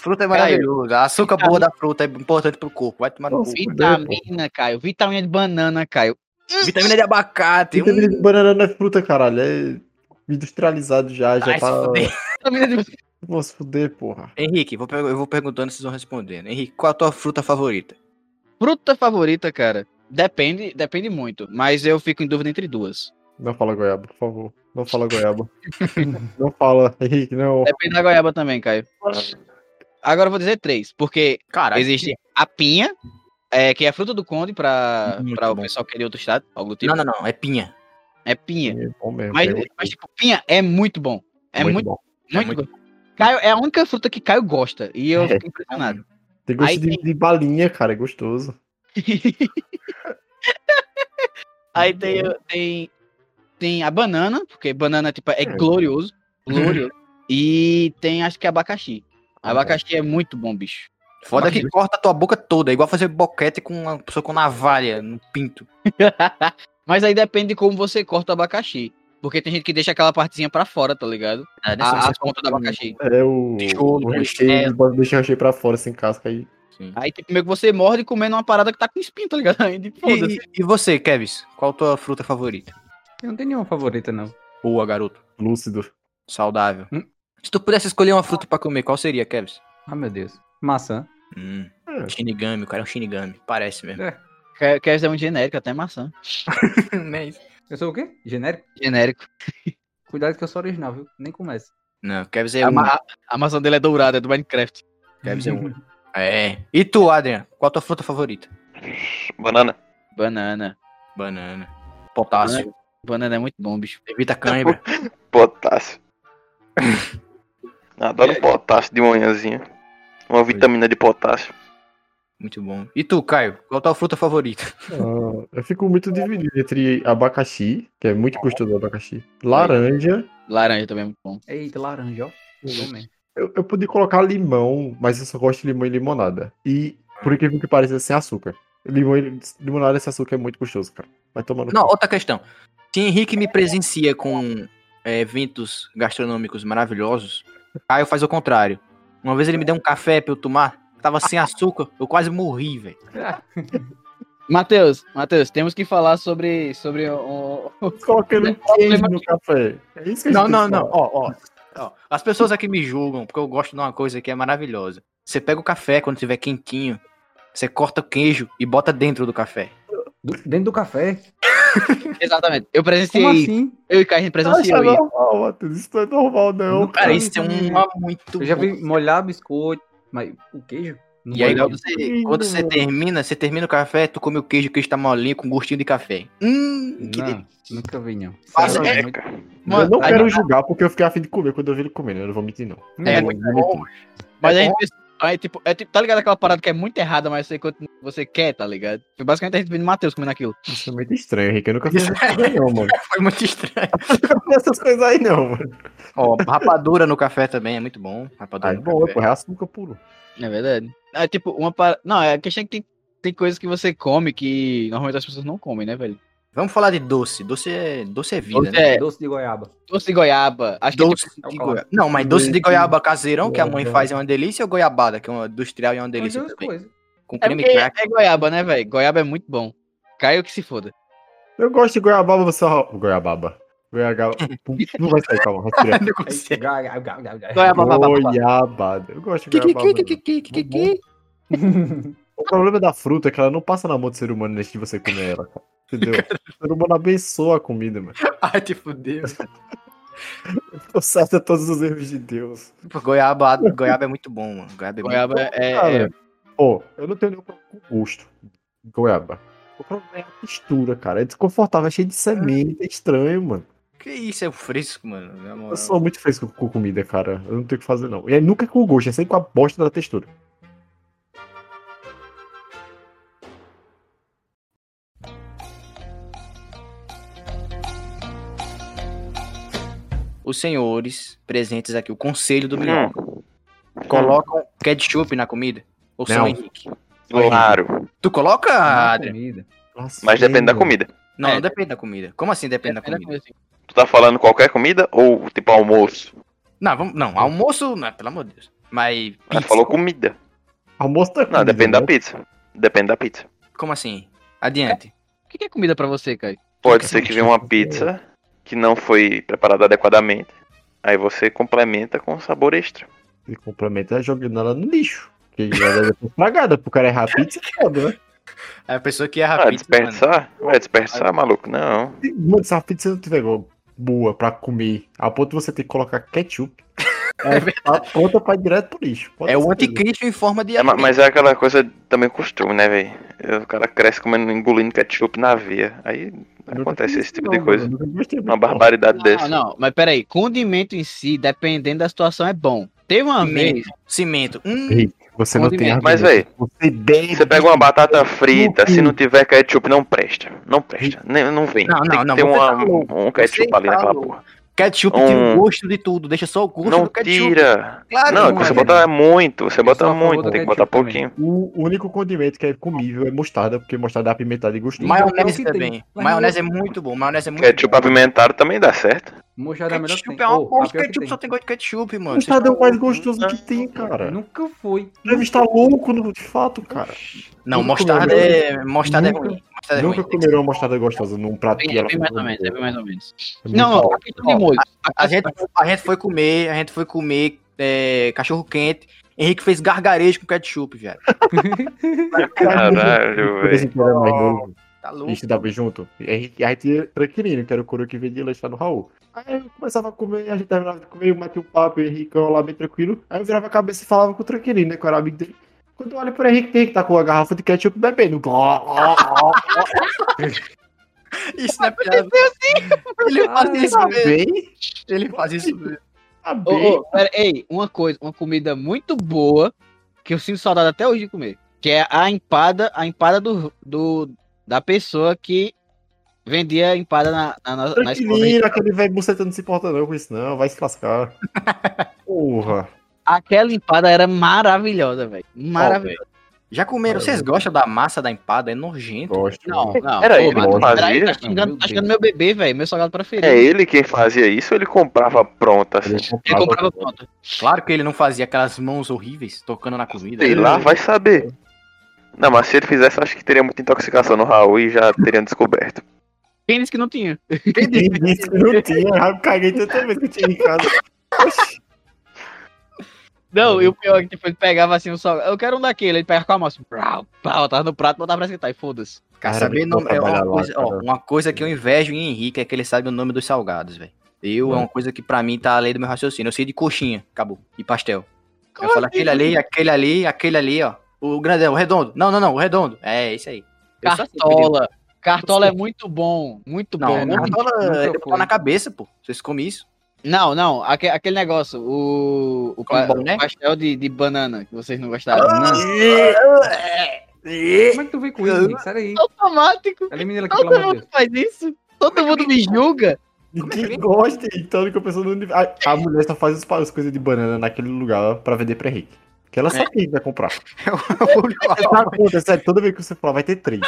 [SPEAKER 3] Fruta é maravilhoso. A açúcar boa da fruta é importante pro corpo. Vai tomar no cu.
[SPEAKER 2] Vitamina, Caio. Vitamina de banana, Caio.
[SPEAKER 3] Vitamina de abacate.
[SPEAKER 5] Vitamina
[SPEAKER 3] Hum,
[SPEAKER 5] de banana não é fruta, caralho. É industrializado já. Já
[SPEAKER 3] Ai,
[SPEAKER 5] tá.
[SPEAKER 2] Vitamina de...
[SPEAKER 5] Vou se fuder, porra.
[SPEAKER 3] Henrique, vou, eu vou perguntando, vocês vão respondendo. Henrique, qual a tua fruta favorita?
[SPEAKER 2] Fruta favorita, cara. Depende, depende muito. Mas eu fico em dúvida entre duas.
[SPEAKER 5] Não fala goiaba, por favor. Não fala goiaba. não fala, Henrique, não.
[SPEAKER 2] Depende da goiaba também, Caio. Agora eu vou dizer três. Porque
[SPEAKER 3] Cara,
[SPEAKER 2] existe a pinha, é, que é a fruta do conde pra,
[SPEAKER 3] Muito
[SPEAKER 2] pra o
[SPEAKER 3] bom.
[SPEAKER 2] pessoal que é de outro estado. Algo tipo.
[SPEAKER 3] Não, não, não. É pinha.
[SPEAKER 2] É pinha.
[SPEAKER 5] É bom mesmo.
[SPEAKER 2] Mas,
[SPEAKER 5] é
[SPEAKER 2] mas, tipo, pinha é muito bom. É muito, muito,
[SPEAKER 5] bom.
[SPEAKER 3] É muito
[SPEAKER 2] bom. Caio, é a única fruta que Caio gosta. E eu
[SPEAKER 5] É.
[SPEAKER 2] fico impressionado.
[SPEAKER 5] Tem gosto
[SPEAKER 2] Aí
[SPEAKER 5] de,
[SPEAKER 2] tem-
[SPEAKER 5] de balinha, cara. É gostoso.
[SPEAKER 2] Aí tem, tem, tem a banana, porque banana tipo, é glorioso. Glorioso. e tem acho que abacaxi. Abacaxi é muito bom, bicho.
[SPEAKER 3] Foda que corta a tua boca toda, é igual fazer boquete com uma pessoa com navalha no pinto.
[SPEAKER 2] Mas aí depende de como você corta o abacaxi. Porque tem gente que deixa aquela partezinha pra fora, tá ligado?
[SPEAKER 3] É,
[SPEAKER 2] A, a ponta do abacaxi.
[SPEAKER 5] É o,
[SPEAKER 3] Tijolo,
[SPEAKER 5] o recheio,
[SPEAKER 3] costela.
[SPEAKER 5] pode deixar o recheio pra fora sem casca aí.
[SPEAKER 2] Aí, tipo, meio que você morde comendo uma parada que tá com espinho, tá ligado? Aí, tipo, foda-se.
[SPEAKER 3] E, e você, Kevis? Qual a tua fruta favorita?
[SPEAKER 4] Eu não tenho nenhuma favorita, não.
[SPEAKER 3] Boa, garoto.
[SPEAKER 5] Lúcido.
[SPEAKER 3] Saudável.
[SPEAKER 4] Hum.
[SPEAKER 3] Se tu pudesse escolher uma fruta pra comer, qual seria, Kevis?
[SPEAKER 4] Ah, meu Deus. Maçã.
[SPEAKER 3] Hum,
[SPEAKER 5] É.
[SPEAKER 3] Shinigami, o cara é um Shinigami. Parece mesmo.
[SPEAKER 4] É.
[SPEAKER 2] Quer ser um genérico, até maçã.
[SPEAKER 3] Nem isso.
[SPEAKER 4] Eu sou o quê? Genérico?
[SPEAKER 2] Genérico.
[SPEAKER 4] Cuidado que eu sou original, viu? Nem comece.
[SPEAKER 3] Não, Kevis é
[SPEAKER 2] A,
[SPEAKER 3] um.
[SPEAKER 2] ma- a maçã dele é dourada, é do Minecraft.
[SPEAKER 3] Kevis é um. É. E tu, Adrian? Qual a tua fruta favorita?
[SPEAKER 6] Banana.
[SPEAKER 2] Banana.
[SPEAKER 3] Banana. Potássio.
[SPEAKER 2] Banana é muito bom, bicho.
[SPEAKER 3] Evita cãibra.
[SPEAKER 6] Potássio. Adoro potássio de manhãzinha. Uma vitamina de potássio.
[SPEAKER 3] Muito bom. E tu, Caio? Qual a tua fruta favorita?
[SPEAKER 5] Ah, eu fico muito dividido entre abacaxi, que é muito gostoso o abacaxi, laranja.
[SPEAKER 2] Laranja também é muito bom.
[SPEAKER 4] Eita, laranja, ó.
[SPEAKER 5] Eu, eu podia colocar limão, mas eu só gosto de limão e limonada. E, por incrível que pareça, sem açúcar. Limão e limonada sem açúcar é muito gostoso, cara. Vai tomando.
[SPEAKER 3] Não, outra questão. Se Henrique me presencia com é, eventos gastronômicos maravilhosos, Caio faz o contrário. Uma vez ele me deu um café pra eu tomar, tava sem açúcar, eu quase morri, velho.
[SPEAKER 2] Matheus, Matheus, temos que falar sobre, sobre o, o-
[SPEAKER 5] Colocando queijo no café. É isso que
[SPEAKER 3] Não, não, não.
[SPEAKER 5] falar.
[SPEAKER 3] Ó, ó, ó. As pessoas aqui me julgam porque eu gosto de uma coisa que é maravilhosa. Você pega o café quando tiver quentinho, você corta o queijo e bota dentro do café.
[SPEAKER 4] Dentro do café?
[SPEAKER 2] Exatamente. Eu presenciei
[SPEAKER 4] assim?
[SPEAKER 2] Eu e Caio
[SPEAKER 5] Acha
[SPEAKER 2] presenciou isso.
[SPEAKER 5] normal, Matheus. Isso não é normal, não.
[SPEAKER 3] Cara, isso é uma muito
[SPEAKER 4] Eu já vi molhar biscoito, mas o queijo? Não
[SPEAKER 3] E aí, quando você, quando você termina, você termina o café, tu come o queijo, o queijo tá molinho com gostinho de café. Hum, que
[SPEAKER 4] Não,
[SPEAKER 3] delícia.
[SPEAKER 4] nunca vi, não.
[SPEAKER 3] É,
[SPEAKER 4] é muito-
[SPEAKER 6] Eca.
[SPEAKER 5] eu não
[SPEAKER 3] aí-
[SPEAKER 5] quero julgar porque eu fiquei afim de comer quando eu vi ele comendo. Eu não vou mentir, não.
[SPEAKER 3] É
[SPEAKER 4] Hum,
[SPEAKER 3] muito bom.
[SPEAKER 2] Mas
[SPEAKER 3] É
[SPEAKER 2] a
[SPEAKER 3] bom.
[SPEAKER 2] gente. Aí, tipo, é tipo, tá ligado aquela parada que é muito errada, mas você, você quer, tá ligado? Foi basicamente a gente vendo Matheus comendo aquilo.
[SPEAKER 5] Isso é muito estranho, Henrique. Eu nunca fiz coisas aí, não, mano.
[SPEAKER 3] Foi muito estranho.
[SPEAKER 5] Eu nunca fiz essas coisas aí, não, mano.
[SPEAKER 3] Ó, rapadura no café também é muito bom. Rapadura
[SPEAKER 5] Ah, é bom,
[SPEAKER 3] café.
[SPEAKER 5] pô, é açúcar puro.
[SPEAKER 2] É verdade. É tipo, uma parada. Não, é a questão é que tem, tem coisas que você come que normalmente as pessoas não comem, né, velho?
[SPEAKER 3] Vamos falar de doce. Doce é, doce é vida,
[SPEAKER 2] Doce
[SPEAKER 3] né?
[SPEAKER 2] é
[SPEAKER 4] Doce de goiaba.
[SPEAKER 2] doce de goiaba. Acho que
[SPEAKER 3] Doce
[SPEAKER 2] tipo,
[SPEAKER 3] de
[SPEAKER 4] é o
[SPEAKER 3] goiaba. Não, mas doce de goiaba caseirão, que a mãe
[SPEAKER 5] Goiaba.
[SPEAKER 3] faz é uma delícia, ou goiabada, que é uma industrial e é uma delícia
[SPEAKER 4] duas
[SPEAKER 3] também.
[SPEAKER 4] coisas.
[SPEAKER 3] Com
[SPEAKER 2] é,
[SPEAKER 3] creme
[SPEAKER 2] porque
[SPEAKER 3] crack.
[SPEAKER 2] é goiaba, né, velho? Goiaba é muito bom. Caio que se foda.
[SPEAKER 5] Eu gosto de goiababa, você só... Goiababa. Goiababa. Não vai sair, calma. Respira.
[SPEAKER 3] Não consigo.
[SPEAKER 2] Goiaba, babá.
[SPEAKER 5] Goiabada. Eu gosto de
[SPEAKER 3] Que, que,
[SPEAKER 5] goiababa.
[SPEAKER 3] que, que, que, que, que, que?
[SPEAKER 5] O problema da fruta é que ela não passa na mão do ser humano antes de você comer ela, cara. Entendeu? O ser humano abençoa a comida, mano.
[SPEAKER 3] Ai, te fudeu.
[SPEAKER 5] Conserta todos os erros de Deus.
[SPEAKER 3] Pô, Goiaba, goiaba é muito bom, mano. Goiaba é
[SPEAKER 2] Goiaba é.
[SPEAKER 5] Cara,
[SPEAKER 2] é-
[SPEAKER 5] Pô, eu não tenho nenhum problema com gosto. Goiaba. O problema é a textura, cara. É desconfortável, é cheio de semente, é estranho, mano.
[SPEAKER 3] muito... Que isso, é o fresco, mano.
[SPEAKER 5] Eu sou muito fresco com comida, cara. Eu não tenho o que fazer, não. E aí nunca é com o gosto, é sempre com a bosta da textura.
[SPEAKER 3] Os senhores presentes aqui, o conselho do milhão,
[SPEAKER 6] Hum,
[SPEAKER 3] colocam ketchup na comida? Ou só
[SPEAKER 5] Não.
[SPEAKER 3] Henrique?
[SPEAKER 6] claro.
[SPEAKER 3] Tu coloca,
[SPEAKER 4] Na
[SPEAKER 3] Adrian?
[SPEAKER 4] comida.
[SPEAKER 6] Mas depende da comida.
[SPEAKER 3] Não,
[SPEAKER 2] É.
[SPEAKER 3] não depende da comida. Como assim depende da comida?
[SPEAKER 2] assim.
[SPEAKER 6] Tu tá falando qualquer comida ou tipo almoço?
[SPEAKER 3] Não, vamos, não, almoço, não, pelo amor de Deus. Mas
[SPEAKER 6] Mas
[SPEAKER 3] pizza,
[SPEAKER 6] falou comida.
[SPEAKER 5] Almoço da
[SPEAKER 6] Não,
[SPEAKER 5] comida,
[SPEAKER 6] depende da
[SPEAKER 5] né?
[SPEAKER 6] pizza. Depende da pizza.
[SPEAKER 3] como assim? Adiante.
[SPEAKER 2] O que que é comida pra você, Caio?
[SPEAKER 6] Pode ser que venha uma pizza que não foi preparada adequadamente. Aí você complementa com sabor extra.
[SPEAKER 5] E complementa jogando ela no lixo. Porque ela deve ser estragada. Pro cara errar a pizza é foda, né?
[SPEAKER 3] É a pessoa que erra
[SPEAKER 6] Vai
[SPEAKER 3] pizza, mano.
[SPEAKER 6] desperdiçar? Vai desperdiçar, maluco? Não.
[SPEAKER 5] Mano, se a pizza não tiver boa pra comer, a ponto de você ter que colocar ketchup, é, a conta vai direto pro lixo. Pode
[SPEAKER 3] É o anticristo em forma de
[SPEAKER 6] É, mas é aquela coisa também costume, né, velho? O cara cresce comendo, engolindo ketchup na veia. Aí
[SPEAKER 5] Nunca
[SPEAKER 6] acontece esse tipo
[SPEAKER 5] não,
[SPEAKER 6] de coisa. Uma barbaridade
[SPEAKER 2] Não,
[SPEAKER 6] dessa.
[SPEAKER 2] não, mas peraí. Condimento em si, dependendo da situação, é bom. Teve uma vez.
[SPEAKER 3] Cimento. Hum,
[SPEAKER 5] Ei, Você não tem.
[SPEAKER 6] Mas, véi,
[SPEAKER 5] Você deve.
[SPEAKER 6] Você pega uma batata frita, se não tiver ketchup, não presta. Não presta. Nem- Não vem.
[SPEAKER 3] Não,
[SPEAKER 6] Tem
[SPEAKER 3] não, não,
[SPEAKER 6] que ter uma-
[SPEAKER 3] tá
[SPEAKER 6] um ketchup
[SPEAKER 3] Você
[SPEAKER 6] ali
[SPEAKER 3] tá
[SPEAKER 6] naquela porra.
[SPEAKER 3] Ketchup
[SPEAKER 6] Um-
[SPEAKER 3] tira o gosto de tudo, deixa só o gosto
[SPEAKER 6] Não
[SPEAKER 3] do ketchup.
[SPEAKER 6] tira.
[SPEAKER 3] Claro,
[SPEAKER 6] Não,
[SPEAKER 3] que
[SPEAKER 6] é que você
[SPEAKER 3] é.
[SPEAKER 6] bota muito, você bota muito, tem que botar
[SPEAKER 4] também.
[SPEAKER 6] pouquinho.
[SPEAKER 5] O único condimento que é comível é mostarda, porque mostarda é apimentada e gostoso.
[SPEAKER 3] Maionese
[SPEAKER 4] que tem.
[SPEAKER 3] também. Maionese é
[SPEAKER 4] não-
[SPEAKER 3] muito bom. Maionese é muito
[SPEAKER 6] Ketchup
[SPEAKER 3] bom.
[SPEAKER 6] apimentado também dá certo.
[SPEAKER 4] Mochada é melhor que
[SPEAKER 3] é uma
[SPEAKER 4] que
[SPEAKER 3] Ketchup só tem gosto de ketchup, mano.
[SPEAKER 5] Mostarda é o mais gostoso que tem, cara.
[SPEAKER 4] Nunca foi.
[SPEAKER 5] Deve estar louco, de fato, cara.
[SPEAKER 3] Não,
[SPEAKER 5] Nunca
[SPEAKER 3] mostarda é. Mostarda é ruim. Mostarda é
[SPEAKER 5] Nunca
[SPEAKER 3] ruim.
[SPEAKER 5] comeram uma mostarda gostosa num prato
[SPEAKER 2] Bem,
[SPEAKER 5] que
[SPEAKER 2] é
[SPEAKER 5] ela
[SPEAKER 2] bem mais ou menos, é bem mais ou menos.
[SPEAKER 5] É muito
[SPEAKER 2] Não,
[SPEAKER 5] bom.
[SPEAKER 2] a questão de molho.
[SPEAKER 3] A gente, a gente foi comer, a gente foi comer é, cachorro quente. Henrique fez gargarejo com ketchup, velho.
[SPEAKER 6] Caralho,
[SPEAKER 5] a era mais novo,
[SPEAKER 3] Tá
[SPEAKER 5] a
[SPEAKER 3] louco.
[SPEAKER 5] gente tava junto. E a gente, a ia tranquilinho, que era o coro que vendia lá no Raul. Aí eu começava a comer, a gente terminava de comer, eu bati um papo, o Henricão lá bem tranquilo. Aí eu virava a cabeça e falava com o tranquilinho, né? Que eu era amigo dele. Quando eu olho pro Henrique, tem que tá com a garrafa de ketchup bebendo.
[SPEAKER 3] Isso não é piada. Ele fazia isso
[SPEAKER 5] Tá
[SPEAKER 3] mesmo.
[SPEAKER 5] bem?
[SPEAKER 3] Ele fazia isso mesmo.
[SPEAKER 5] Tá bem.
[SPEAKER 2] ô, pera, ei, uma coisa, uma comida muito boa que eu sinto saudade até hoje de comer. Que é a empada, a empada do, do, da pessoa que vendia empada na, na, na, na escola.
[SPEAKER 5] Aquele velho buceta não se importa não com isso não, vai se lascar. Porra.
[SPEAKER 2] Aquela empada era maravilhosa, velho. Maravilhosa.
[SPEAKER 3] Já comeram? Vocês gostam da massa da empada? É nojento.
[SPEAKER 5] Gosto.
[SPEAKER 2] Não, não.
[SPEAKER 6] Era
[SPEAKER 2] Pô,
[SPEAKER 6] ele que fazia?
[SPEAKER 2] Tá xingando, tá xingando meu bebê, velho. Meu salgado preferido.
[SPEAKER 6] É ele quem fazia isso ou ele comprava pronta assim?
[SPEAKER 2] Ele comprava pronto.
[SPEAKER 3] Claro que ele não fazia aquelas mãos horríveis tocando na comida.
[SPEAKER 6] Sei lá, vai saber. Não, mas se ele fizesse, acho que teria muita intoxicação no Raul e já teriam descoberto.
[SPEAKER 2] Quem disse que não tinha?
[SPEAKER 5] Quem disse que não tinha? Eu caguei tanta vez que eu tinha em casa.
[SPEAKER 2] Não, e o pior é que tipo, ele pegava assim o salgado. Eu quero um daquele. Ele pegava com a mão assim, pau, pau, tava no prato, botava pra esquentar e foda-se.
[SPEAKER 3] Cara,
[SPEAKER 5] Cara,
[SPEAKER 3] saber nome, é uma,
[SPEAKER 5] lá,
[SPEAKER 3] coisa, ó, uma coisa que eu invejo em Henrique é que ele sabe o nome dos salgados, velho. Eu é uma coisa que pra mim tá além do meu raciocínio. Eu sei de coxinha, acabou. E pastel. eu falo aquele ali, aquele ali, aquele ali, ó. O grandão, o redondo. Não, não, não, o redondo. É, esse aí. Eu
[SPEAKER 2] Cartola. Cartola é muito bom. Muito
[SPEAKER 3] Não,
[SPEAKER 2] bom.
[SPEAKER 3] cartola é na cabeça, pô. Vocês comem isso?
[SPEAKER 2] Não, não. aque- Aquele negócio. O, o, pa-
[SPEAKER 3] Como bom, né?
[SPEAKER 2] o pastel de, de banana que vocês não gostaram.
[SPEAKER 4] Não. Como é que tu veio com isso, Nick? Sai daí.
[SPEAKER 2] Automático.
[SPEAKER 4] Elimina aqui,
[SPEAKER 2] Todo mundo
[SPEAKER 4] Deus.
[SPEAKER 2] faz isso. Todo mundo me julga.
[SPEAKER 5] Ninguém gosta, então que eu penso no. A, a mulher só faz as, as coisas de banana naquele lugar pra vender pra Henrique. Que ela sabe que a gente vai comprar. Você dá conta, sério, toda vez que você falar, vai ter três.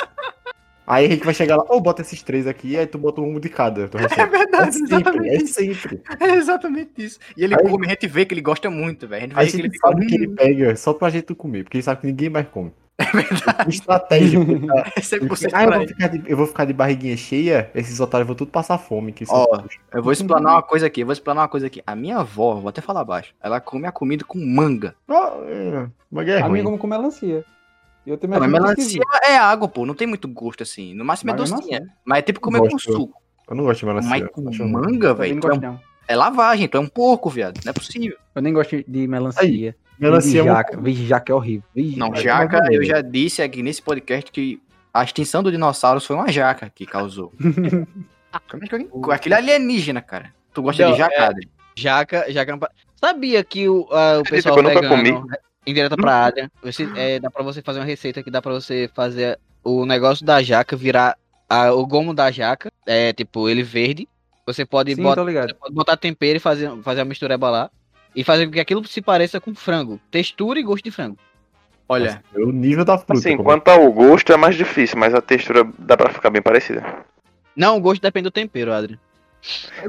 [SPEAKER 5] Aí Henrique vai chegar lá, ô, bota esses três aqui, aí tu bota um de cada.
[SPEAKER 3] É verdade,
[SPEAKER 5] É sempre,
[SPEAKER 3] exatamente
[SPEAKER 5] é
[SPEAKER 3] isso.
[SPEAKER 5] sempre.
[SPEAKER 3] É exatamente isso. E ele
[SPEAKER 5] Aí-
[SPEAKER 3] come, a gente vê que ele gosta muito, velho. A gente
[SPEAKER 5] Aí
[SPEAKER 3] vê
[SPEAKER 5] a
[SPEAKER 3] que ele
[SPEAKER 5] gente
[SPEAKER 3] fica.
[SPEAKER 5] sabe que ele
[SPEAKER 3] "Hum,
[SPEAKER 5] pega só pra gente comer, porque ele sabe que ninguém mais come. É estratégia. porque tá-
[SPEAKER 3] é sempre você
[SPEAKER 5] ah, eu
[SPEAKER 3] pra
[SPEAKER 5] vou,
[SPEAKER 3] ele."
[SPEAKER 5] ficar de, eu vou ficar de barriguinha cheia, esses otários vão tudo passar fome. Que
[SPEAKER 3] Ó, Eu vou explanar uma coisa aqui, eu vou explanar uma coisa aqui. A minha avó, vou até falar baixo, ela come a comida com manga.
[SPEAKER 5] Ó, é, mas é
[SPEAKER 4] A
[SPEAKER 5] ruim.
[SPEAKER 4] minha como com melancia. E eu também
[SPEAKER 3] Não, mas
[SPEAKER 4] acho muito
[SPEAKER 3] melancia é água, pô, não tem muito gosto assim. No máximo é
[SPEAKER 4] Mas
[SPEAKER 3] docinha. Mas é tipo comer com suco.
[SPEAKER 5] Eu não gosto de melancia.
[SPEAKER 3] Mas com manga, velho, é,
[SPEAKER 4] gosto,
[SPEAKER 3] um-
[SPEAKER 4] não.
[SPEAKER 3] é lavagem, tu é um porco, viado. Não é possível.
[SPEAKER 4] Eu nem gosto de melancia.
[SPEAKER 5] Melancia é
[SPEAKER 4] de
[SPEAKER 5] muito-
[SPEAKER 4] jaca. Vixe, jaca é horrível. Vixe,
[SPEAKER 3] Não,
[SPEAKER 5] mas
[SPEAKER 3] jaca,
[SPEAKER 5] ou
[SPEAKER 3] eu já disse aqui nesse podcast que a extinção do dinossauros foi uma jaca que causou. É é alienígena, cara. Tu gosta
[SPEAKER 2] Não,
[SPEAKER 3] de jaca, Adri?
[SPEAKER 2] Jaca, jaca. é Sabia que o, ah, o pessoal
[SPEAKER 6] eu nunca
[SPEAKER 2] vegano, indireta pra Adrian, você, é, dá pra você fazer uma receita que dá pra você fazer o negócio da jaca virar a- o gomo da jaca, é tipo ele verde. Você pode,
[SPEAKER 4] Sim,
[SPEAKER 2] botar, você pode botar tempero e fazer, fazer a mistureba lá. E fazer com que aquilo se pareça com frango. Textura e gosto de frango.
[SPEAKER 3] Olha,
[SPEAKER 5] É o nível da fruta.
[SPEAKER 6] Assim,
[SPEAKER 5] como-
[SPEAKER 6] quanto ao gosto é mais difícil, mas a textura dá pra ficar bem parecida.
[SPEAKER 2] Não, o gosto depende do tempero, Adrian.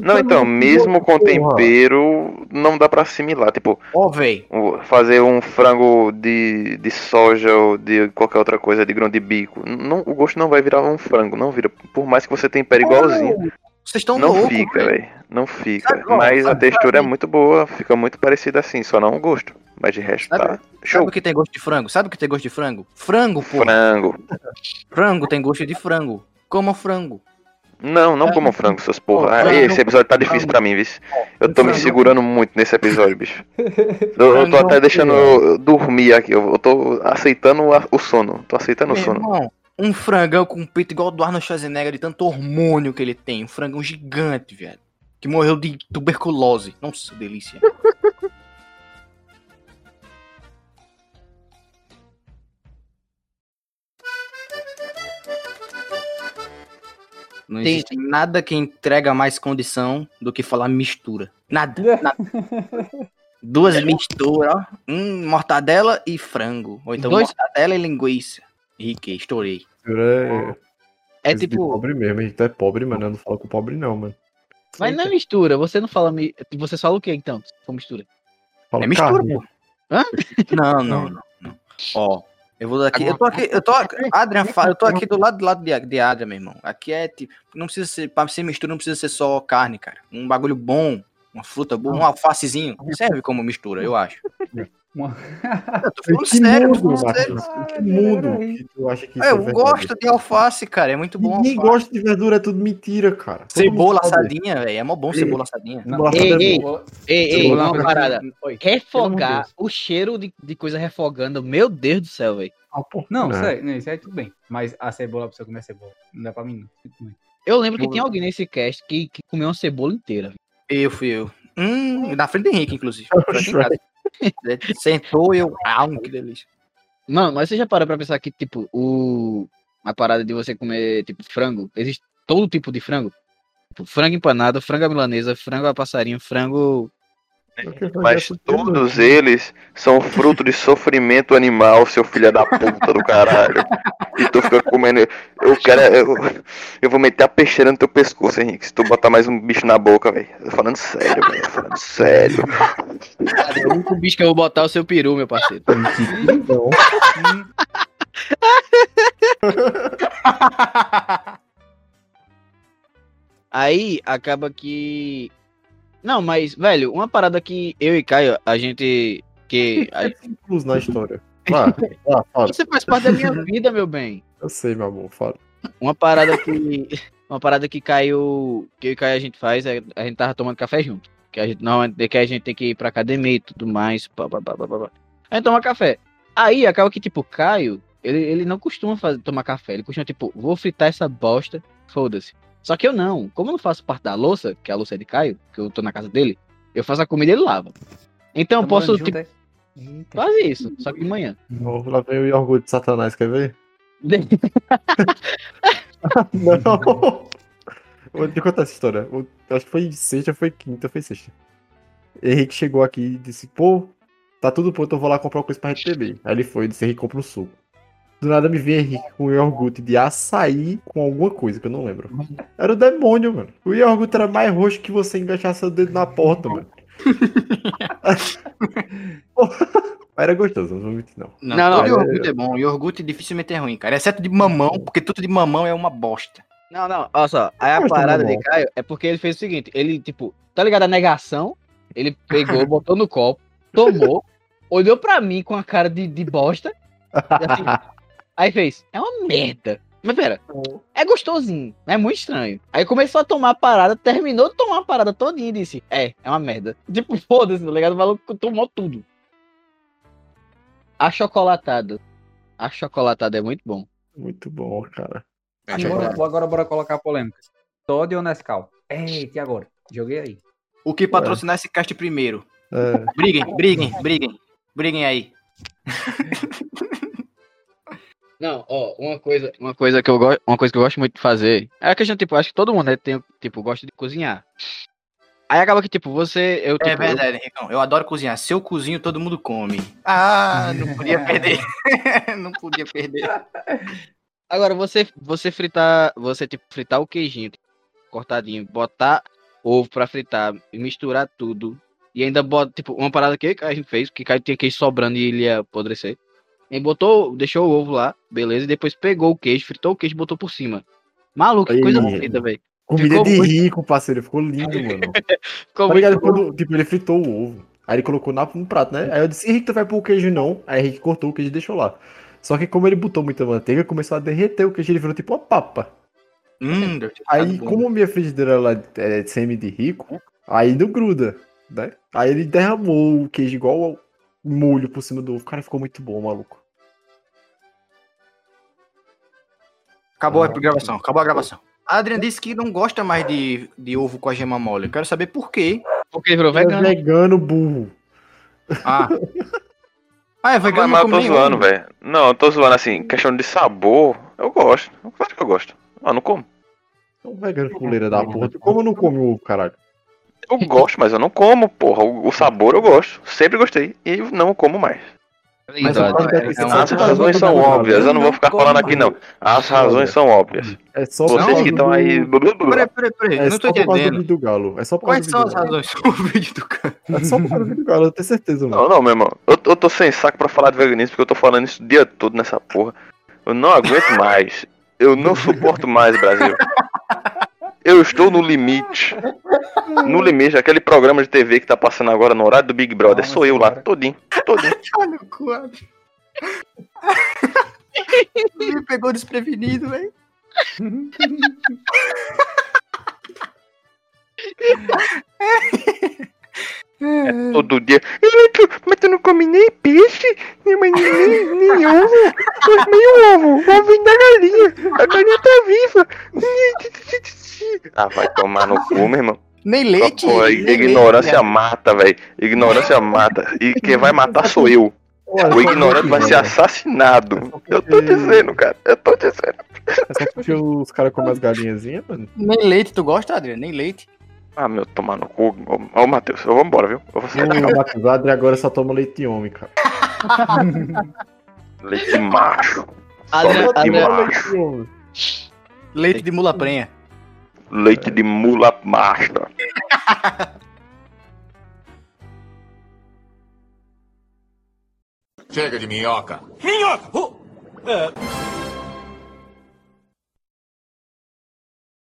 [SPEAKER 6] Não, então, mesmo com tempero, não dá pra assimilar. Tipo,
[SPEAKER 3] ó, véi.
[SPEAKER 6] o- fazer um frango de, de soja ou de qualquer outra coisa de grão de bico. Não, o gosto não vai virar um frango, não vira. Por mais que você tempere igualzinho.
[SPEAKER 3] Vocês estão
[SPEAKER 6] não
[SPEAKER 3] loucos,
[SPEAKER 6] fica,
[SPEAKER 3] velho.
[SPEAKER 6] Não fica.
[SPEAKER 3] Sabe, ó,
[SPEAKER 6] Mas a
[SPEAKER 3] sabe,
[SPEAKER 6] textura é
[SPEAKER 3] sabe-
[SPEAKER 6] muito boa, fica muito parecida assim, só não o gosto. Mas de resto
[SPEAKER 3] Sabe-
[SPEAKER 6] tá
[SPEAKER 3] Sabe
[SPEAKER 6] show.
[SPEAKER 3] o que tem gosto de frango? Sabe o que tem gosto de frango? Frango, pô.
[SPEAKER 6] Frango.
[SPEAKER 3] Frango tem gosto de frango. Coma frango.
[SPEAKER 6] Não, não como frango, seus porra. Ah, esse episódio tá difícil pra mim, viu? Eu tô me segurando muito nesse episódio, bicho. Eu, eu tô até deixando eu dormir aqui. Eu tô aceitando a- o sono. Tô aceitando o sono.
[SPEAKER 3] um frangão com um peito igual do Arnold Schwarzenegger, de tanto hormônio que ele tem. Um frangão gigante, velho. Que morreu de tuberculose. Nossa, delícia. Não
[SPEAKER 2] Tem-
[SPEAKER 3] existe nada que entrega mais condição do que falar mistura. Nada, nada. Duas misturas, ó. Um mortadela e frango. Ou então
[SPEAKER 2] Dois-
[SPEAKER 3] mortadela e linguiça. Riquei, estourei.
[SPEAKER 5] Mistura
[SPEAKER 2] É
[SPEAKER 5] coisa de
[SPEAKER 2] tipo,
[SPEAKER 5] Pobre mesmo, a gente é pobre, mano. Eu não falo com pobre, não, mano.
[SPEAKER 2] mas não é mistura. Você não fala. mi- Você fala o que então? For mistura.
[SPEAKER 5] Falo
[SPEAKER 3] É mistura,
[SPEAKER 5] carne.
[SPEAKER 3] pô.
[SPEAKER 2] Hã?
[SPEAKER 3] Não, não, não, não. Ó, eu vou daqui. Eu tô aqui, eu tô. Adrian, fala, eu tô aqui do lado do lado de, de Adrian, meu irmão. Aqui é tipo. Não precisa ser. Pra ser mistura, não precisa ser só carne, cara. Um bagulho bom, uma fruta boa, um alfacezinho. Serve como mistura, eu acho.
[SPEAKER 4] Uma-
[SPEAKER 3] Eu tô falando
[SPEAKER 5] Que
[SPEAKER 3] sério, tô
[SPEAKER 5] mundo,
[SPEAKER 3] falando sério.
[SPEAKER 5] Que mundo que tu acha que isso
[SPEAKER 3] É,
[SPEAKER 5] é
[SPEAKER 3] eu
[SPEAKER 5] verdade?
[SPEAKER 3] gosto de alface, cara. É muito bom.
[SPEAKER 5] Ninguém
[SPEAKER 3] alface.
[SPEAKER 5] gosta de verdura, é tudo mentira, cara. Todo
[SPEAKER 3] Cebola assadinha, velho. É mó bom cebola assadinha.
[SPEAKER 2] Ei,
[SPEAKER 5] é
[SPEAKER 2] ei. Ei, ei, uma parada.
[SPEAKER 4] Oi.
[SPEAKER 2] Refogar o cheiro de, de coisa refogando. Meu Deus do céu, velho.
[SPEAKER 5] Ah,
[SPEAKER 4] Não, sério, não, isso aí tudo bem. Mas a cebola, pra você comer cebola, não dá pra mim, não.
[SPEAKER 2] Eu lembro que tinha alguém nesse cast que, que comeu uma cebola inteira.
[SPEAKER 3] Eu fui eu. Hum, na frente do Henrique, inclusive. Casa. Sentou e eu. Ah, que delícia.
[SPEAKER 2] Mano, mas você já parou pra pensar que, tipo, o. A parada de você comer, tipo, frango. Existe todo tipo de frango. Tipo, frango empanado, frango à milanesa, frango a passarinho, frango.
[SPEAKER 6] Mas todos eles são fruto de sofrimento animal, seu filho da puta do caralho. E tu fica comendo. Eu quero. Eu, eu vou meter a peixeira no teu pescoço, Henrique. Se tu botar mais um bicho na boca, velho. Tô falando sério, velho. Falando sério.
[SPEAKER 2] O único bicho que eu vou botar é o seu peru, meu parceiro.
[SPEAKER 5] Não.
[SPEAKER 2] Aí acaba que. Não, mas, velho, uma parada que eu e Caio, a gente. Que. a-
[SPEAKER 5] Incluso na história. Vá, vá, fala.
[SPEAKER 2] Você faz parte da minha vida, meu bem.
[SPEAKER 5] Eu sei, meu amor, fala.
[SPEAKER 2] Uma parada que. Uma parada que caiu. Que eu e Caio a gente faz é a gente tava tomando café junto. Que a gente normalmente que a gente tem que ir pra academia e tudo mais. Pá, pá, pá, pá, pá. A gente toma café. Aí acaba que, tipo, Caio, ele, ele não costuma fazer, tomar café. Ele costuma, tipo, vou fritar essa bosta, foda-se. Só que eu não. Como eu não faço parte da louça, que a louça é de Caio, que eu tô na casa dele, eu faço a comida e ele lava. Então eu posso, tipo,
[SPEAKER 4] é?
[SPEAKER 2] Fazer isso, só que de manhã.
[SPEAKER 5] Oh, lá vem o orgulho de Satanás, quer ver? Não! Vou te contar essa história. O- Acho que foi sexta, foi quinta, foi sexta. Henrique chegou aqui e disse, pô, tá tudo pronto, eu vou lá comprar uma coisa pra gente beber. Aí ele foi, disse, Henrique, compra um suco. Do nada me vem Henrique com o iogurte de açaí com alguma coisa que eu não lembro. Era o demônio, mano. O iogurte era mais roxo que você engaixar seu dedo na porta, mano. Era gostoso, não vou mentir, não.
[SPEAKER 3] Não,
[SPEAKER 2] Não,
[SPEAKER 5] é-
[SPEAKER 3] iogurte é bom. Iogurte dificilmente é ruim, cara. Exceto de mamão, porque tudo de mamão é uma bosta.
[SPEAKER 2] Não, não, olha só. Aí a parada de Caio é porque ele fez o seguinte: ele, tipo, tá ligado a negação? Ele pegou, botou no copo, tomou, olhou pra mim com a cara de, de bosta, e assim, aí fez, é uma merda. Mas pera, é gostosinho, é muito estranho. Aí começou a tomar a parada, terminou de tomar a parada todinha e disse, é, é uma merda. Tipo, foda-se, tá ligado? O maluco tomou tudo. Achocolatado. Achocolatado é muito bom.
[SPEAKER 5] Muito bom, cara.
[SPEAKER 4] Agora, agora bora colocar a polêmica. Todd ou Nescau? Eita, e agora? Joguei aí.
[SPEAKER 3] O que patrocinar esse cast primeiro?
[SPEAKER 5] É,
[SPEAKER 3] Briguem, briguem, briguem. Briguem aí.
[SPEAKER 2] Não, ó, uma coisa, uma coisa que eu gosto, uma coisa que eu gosto muito de fazer. É a questão, tipo, acho que todo mundo né, tem, tipo, gosta de cozinhar. Aí acaba que, tipo, você. Eu, tipo,
[SPEAKER 3] É verdade, Henricão. Eu adoro cozinhar. Se eu cozinho, todo mundo come. Ah, não podia perder. não podia perder.
[SPEAKER 2] Agora, você, você fritar. Você, tipo, fritar o queijinho tipo, cortadinho, botar ovo pra fritar, e misturar tudo. E ainda bota, tipo, uma parada que a gente fez, que tinha queijo sobrando e ele ia apodrecer. E botou, deixou o ovo lá, beleza, e depois pegou o queijo, fritou o queijo e botou por cima. Maluco, que coisa bonita, velho.
[SPEAKER 5] comida
[SPEAKER 2] Ficou
[SPEAKER 5] de
[SPEAKER 2] muito-
[SPEAKER 5] rico, parceiro. Ficou lindo, mano.
[SPEAKER 2] Ficou
[SPEAKER 5] Tá ligado? Quando, tipo, ele fritou o ovo. Aí ele colocou na, no prato, né? Aí eu disse, Henrique, tu vai pôr o queijo não. Aí Henrique cortou o queijo e deixou lá. Só que como ele botou muita manteiga, começou a derreter o queijo, ele virou tipo uma papa.
[SPEAKER 3] Hum,
[SPEAKER 5] Aí,
[SPEAKER 3] bom.
[SPEAKER 5] como minha frigideira ela é semi de rico, aí não gruda, né? Aí ele derramou o queijo igual ao molho por cima do ovo. Cara, ficou muito bom, maluco.
[SPEAKER 3] Acabou a gravação, acabou a gravação. A Adriana disse que não gosta mais de, de ovo com a gema mole. Eu quero saber por quê.
[SPEAKER 2] Porque ele virou
[SPEAKER 5] Ele é
[SPEAKER 2] vegano.
[SPEAKER 5] vegano burro.
[SPEAKER 3] Ah. Ah, é
[SPEAKER 6] Mas,
[SPEAKER 3] vegano,
[SPEAKER 6] mas
[SPEAKER 3] não
[SPEAKER 6] eu tô zoando, velho. Não, eu tô zoando assim, questão de sabor, eu gosto. Claro que eu gosto. Ah, não como.
[SPEAKER 5] É um vegano fuleira da porra. Tu como não come o ovo, caralho?
[SPEAKER 6] Eu gosto, mas eu não como, porra. O, o sabor eu gosto. Sempre gostei. E não como mais.
[SPEAKER 5] Mas
[SPEAKER 2] Então, é- é
[SPEAKER 6] As razões são óbvias. Eu não vou ficar falando aqui, não. As razões são óbvias.
[SPEAKER 5] É só por
[SPEAKER 6] Vocês que estão aí.
[SPEAKER 3] Peraí, peraí, peraí.
[SPEAKER 5] É
[SPEAKER 3] eu não
[SPEAKER 5] só
[SPEAKER 3] tô
[SPEAKER 5] por causa do
[SPEAKER 3] entendendo.
[SPEAKER 5] vídeo do Galo. É só por
[SPEAKER 3] Quais
[SPEAKER 5] causa
[SPEAKER 3] são
[SPEAKER 5] do
[SPEAKER 3] as
[SPEAKER 5] vídeo do Galo.
[SPEAKER 3] razões do vídeo do cara?
[SPEAKER 5] É só por causa do vídeo do Galo, eu tenho certeza, mano.
[SPEAKER 6] Não, não, meu irmão. Eu, eu tô sem saco pra falar de veganismo porque eu tô falando isso o dia todo nessa porra. Eu não aguento mais. Eu não suporto mais, Brasil. Eu estou no limite. No limite, aquele programa de TV que tá passando agora no horário do Big Brother.
[SPEAKER 4] Calma,
[SPEAKER 6] Sou eu lá,
[SPEAKER 4] senhora.
[SPEAKER 6] todinho, todinho.
[SPEAKER 3] Olha o quadro. Me pegou desprevenido, velho.
[SPEAKER 6] Todo dia. "Ih, tu- Mas tu não come nem peixe, nem, nem, nem, nem ovo. Mas nem ovo. O ovo vem da galinha. A galinha tá viva. Ah, vai tomar no cu, meu irmão.
[SPEAKER 3] Nem leite.
[SPEAKER 6] Pô,
[SPEAKER 3] nem
[SPEAKER 6] ignorância
[SPEAKER 3] leite,
[SPEAKER 6] mata, velho. Ignorância mata. E quem vai matar sou eu. O ignorante vai ser assassinado. Eu tô dizendo, cara. Eu tô dizendo.
[SPEAKER 5] É só porque os caras comem as galinhazinhas, mano.
[SPEAKER 3] Nem leite, tu gosta, Adriano? Nem leite.
[SPEAKER 6] Ah, meu, tomar no cu. Ô, ô Matheus, eu vou embora, viu? Eu vou sair da
[SPEAKER 5] agora só toma leite de homem, cara.
[SPEAKER 6] leite macho.
[SPEAKER 2] Adriano-
[SPEAKER 6] leite macho.
[SPEAKER 3] Leite de mula prenha.
[SPEAKER 6] Leite de mula macho.
[SPEAKER 1] Chega de minhoca. Minhoca!